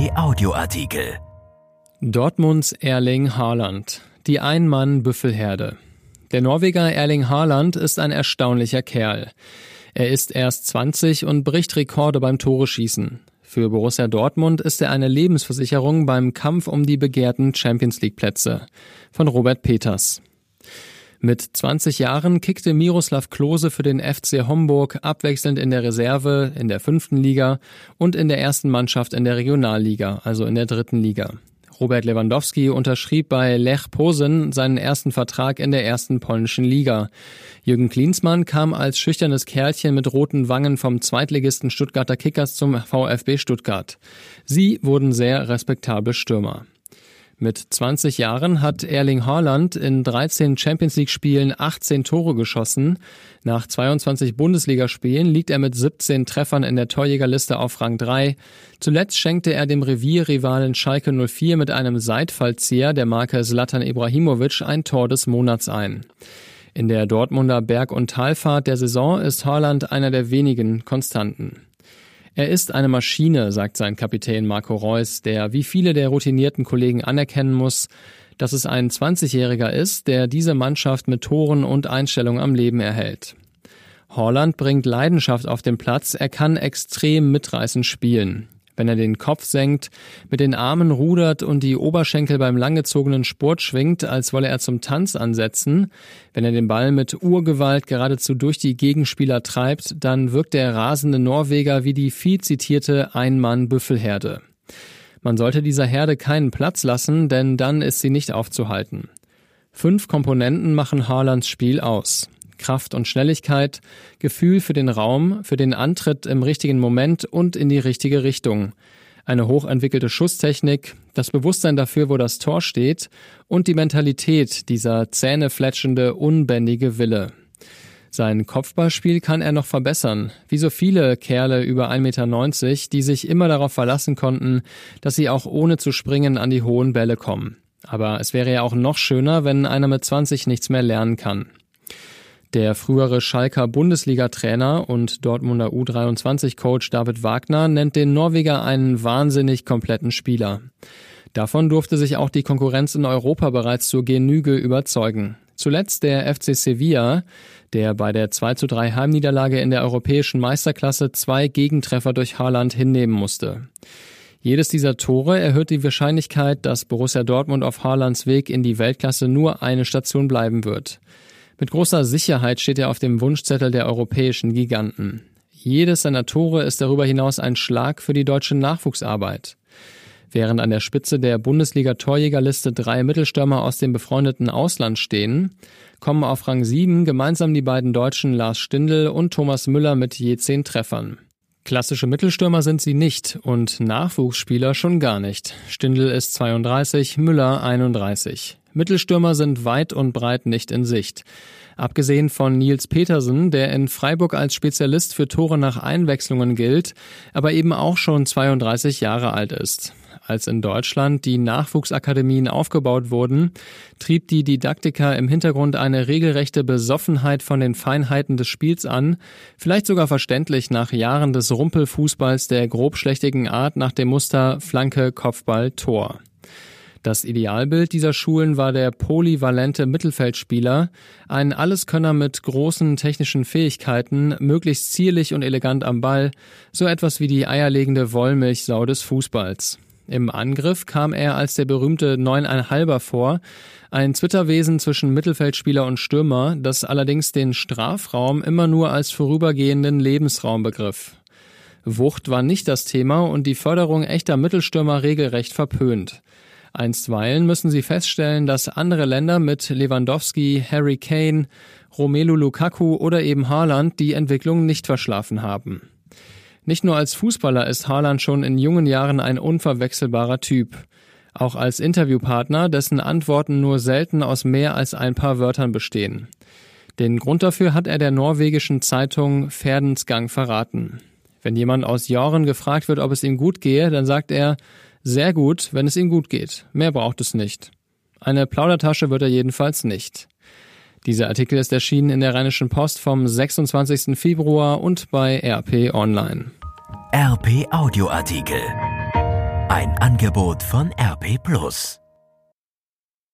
RP Audioartikel. Dortmunds Erling Haaland. Die Ein-Mann-Büffelherde. Der Norweger Erling Haaland ist ein erstaunlicher Kerl. Er ist erst 20 und bricht Rekorde beim Tore-Schießen. Für Borussia Dortmund ist er eine Lebensversicherung beim Kampf um die begehrten Champions League Plätze. Von Robert Peters. Mit 20 Jahren kickte Miroslav Klose für den FC Homburg abwechselnd in der Reserve, in der fünften Liga und in der ersten Mannschaft in der Regionalliga, also in der dritten Liga. Robert Lewandowski unterschrieb bei Lech Posen seinen ersten Vertrag in der ersten polnischen Liga. Jürgen Klinsmann kam als schüchternes Kerlchen mit roten Wangen vom Zweitligisten Stuttgarter Kickers zum VfB Stuttgart. Sie wurden sehr respektable Stürmer. Mit 20 Jahren hat Erling Haaland in 13 Champions League Spielen 18 Tore geschossen. Nach 22 Bundesligaspielen liegt er mit 17 Treffern in der Torjägerliste auf Rang 3. Zuletzt schenkte er dem Revierrivalen Schalke 04 mit einem Seitfallzieher der Marke Zlatan Ibrahimovic ein Tor des Monats ein. In der Dortmunder Berg- und Talfahrt der Saison ist Haaland einer der wenigen Konstanten. Er ist eine Maschine, sagt sein Kapitän Marco Reus, der wie viele der routinierten Kollegen anerkennen muss, dass es ein 20-Jähriger ist, der diese Mannschaft mit Toren und Einstellung am Leben erhält. Holland bringt Leidenschaft auf den Platz, er kann extrem mitreißend spielen wenn er den Kopf senkt, mit den Armen rudert und die Oberschenkel beim langgezogenen Sport schwingt, als wolle er zum Tanz ansetzen, wenn er den Ball mit Urgewalt geradezu durch die Gegenspieler treibt, dann wirkt der rasende Norweger wie die viel zitierte Ein-Mann-Büffelherde. Man sollte dieser Herde keinen Platz lassen, denn dann ist sie nicht aufzuhalten. Fünf Komponenten machen Haalands Spiel aus. Kraft und Schnelligkeit, Gefühl für den Raum, für den Antritt im richtigen Moment und in die richtige Richtung. Eine hochentwickelte Schusstechnik, das Bewusstsein dafür, wo das Tor steht und die Mentalität, dieser zähnefletschende, unbändige Wille. Sein Kopfballspiel kann er noch verbessern, wie so viele Kerle über 1,90 Meter, die sich immer darauf verlassen konnten, dass sie auch ohne zu springen an die hohen Bälle kommen. Aber es wäre ja auch noch schöner, wenn einer mit 20 nichts mehr lernen kann. Der frühere Schalker Bundesliga-Trainer und Dortmunder U23-Coach David Wagner nennt den Norweger einen wahnsinnig kompletten Spieler. Davon durfte sich auch die Konkurrenz in Europa bereits zur Genüge überzeugen. Zuletzt der FC Sevilla, der bei der 2 zu 3 Heimniederlage in der europäischen Meisterklasse zwei Gegentreffer durch Haaland hinnehmen musste. Jedes dieser Tore erhöht die Wahrscheinlichkeit, dass Borussia Dortmund auf Haalands Weg in die Weltklasse nur eine Station bleiben wird. Mit großer Sicherheit steht er auf dem Wunschzettel der europäischen Giganten. Jedes seiner Tore ist darüber hinaus ein Schlag für die deutsche Nachwuchsarbeit. Während an der Spitze der Bundesliga-Torjägerliste drei Mittelstürmer aus dem befreundeten Ausland stehen, kommen auf Rang 7 gemeinsam die beiden Deutschen Lars Stindl und Thomas Müller mit je zehn Treffern. Klassische Mittelstürmer sind sie nicht und Nachwuchsspieler schon gar nicht. Stindl ist 32, Müller 31. Mittelstürmer sind weit und breit nicht in Sicht. Abgesehen von Nils Petersen, der in Freiburg als Spezialist für Tore nach Einwechslungen gilt, aber eben auch schon 32 Jahre alt ist. Als in Deutschland die Nachwuchsakademien aufgebaut wurden, trieb die Didaktiker im Hintergrund eine regelrechte Besoffenheit von den Feinheiten des Spiels an, vielleicht sogar verständlich nach Jahren des Rumpelfußballs der grobschlächtigen Art nach dem Muster Flanke, Kopfball, Tor. Das Idealbild dieser Schulen war der polyvalente Mittelfeldspieler, ein Alleskönner mit großen technischen Fähigkeiten, möglichst zierlich und elegant am Ball, so etwas wie die eierlegende Wollmilchsau des Fußballs. Im Angriff kam er als der berühmte Neuneinhalber vor, ein Zwitterwesen zwischen Mittelfeldspieler und Stürmer, das allerdings den Strafraum immer nur als vorübergehenden Lebensraum begriff. Wucht war nicht das Thema und die Förderung echter Mittelstürmer regelrecht verpönt. Einstweilen müssen sie feststellen, dass andere Länder mit Lewandowski, Harry Kane, Romelu Lukaku oder eben Haaland die Entwicklung nicht verschlafen haben. Nicht nur als Fußballer ist Haaland schon in jungen Jahren ein unverwechselbarer Typ. Auch als Interviewpartner, dessen Antworten nur selten aus mehr als ein paar Wörtern bestehen. Den Grund dafür hat er der norwegischen Zeitung Pferdensgang verraten. Wenn jemand aus Joren gefragt wird, ob es ihm gut gehe, dann sagt er, sehr gut, wenn es ihm gut geht. Mehr braucht es nicht. Eine Plaudertasche wird er jedenfalls nicht. Dieser Artikel ist erschienen in der Rheinischen Post vom 26. Februar und bei RP Online. RP Audioartikel. Ein Angebot von RP Plus.